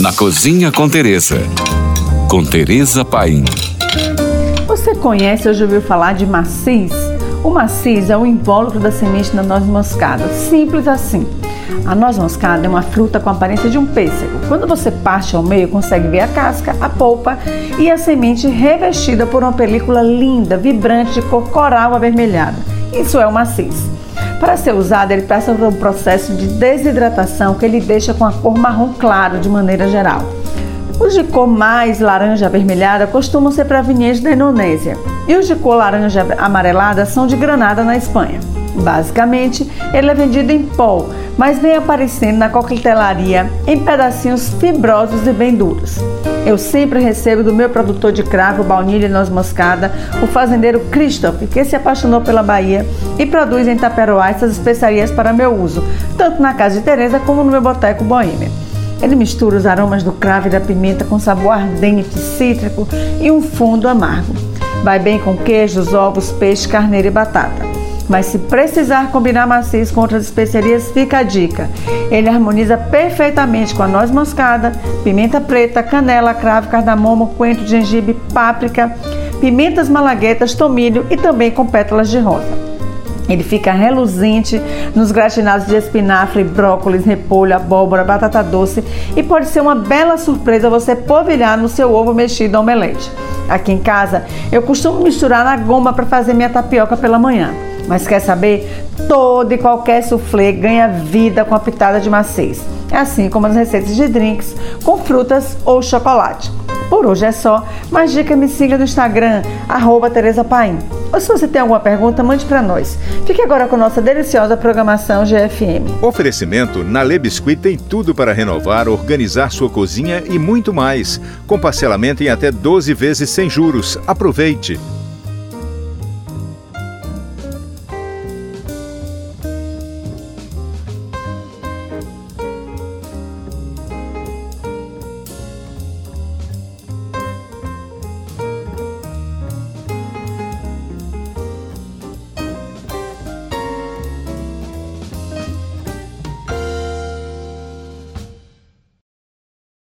Na Cozinha com Teresa. Com Teresa Paim. Você conhece ou já ouviu falar de macis? O macis é o invólucro da semente da noz moscada. Simples assim. A noz moscada é uma fruta com a aparência de um pêssego. Quando você parte ao meio, consegue ver a casca, a polpa e a semente revestida por uma película linda, vibrante de cor coral avermelhada. Isso é o macis. Para ser usado, ele passa por um processo de desidratação que ele deixa com a cor marrom claro de maneira geral. Os de cor mais laranja avermelhada costumam ser provenientes da Indonésia e os de cor laranja amarelada são de Granada, na Espanha. Basicamente, ele é vendido em pó, mas vem aparecendo na coquetelaria em pedacinhos fibrosos e bem duros. Eu sempre recebo do meu produtor de cravo, baunilha e noz moscada, o fazendeiro Christoph, que se apaixonou pela Bahia e produz em Taperoá essas especiarias para meu uso, tanto na casa de Teresa como no meu boteco Boêmia. Ele mistura os aromas do cravo e da pimenta com sabor ardente, cítrico e um fundo amargo. Vai bem com queijos, ovos, peixe, carneiro e batata. Mas se precisar combinar maciz com outras especiarias, fica a dica. Ele harmoniza perfeitamente com a noz moscada, pimenta preta, canela, cravo, cardamomo, coentro, gengibre, páprica, pimentas malaguetas, tomilho e também com pétalas de rosa. Ele fica reluzente nos gratinados de espinafre, brócolis, repolho, abóbora, batata doce e pode ser uma bela surpresa você polvilhar no seu ovo mexido omelete. Aqui em casa, eu costumo misturar na goma para fazer minha tapioca pela manhã. Mas quer saber? Todo e qualquer soufflé ganha vida com a pitada de maciz, assim como as receitas de drinks com frutas ou chocolate. Por hoje é só, mas dica me siga no Instagram, Tereza Paim. Ou se você tem alguma pergunta, mande para nós. Fique agora com nossa deliciosa programação GFM. Oferecimento na Le Biscuit tem tudo para renovar, organizar sua cozinha e muito mais. Com parcelamento em até 12 vezes sem juros. Aproveite!